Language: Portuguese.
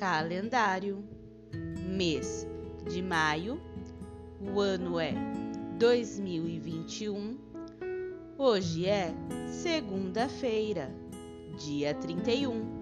calendário. Mês de maio, o ano é 2021. Hoje é segunda-feira, dia 31.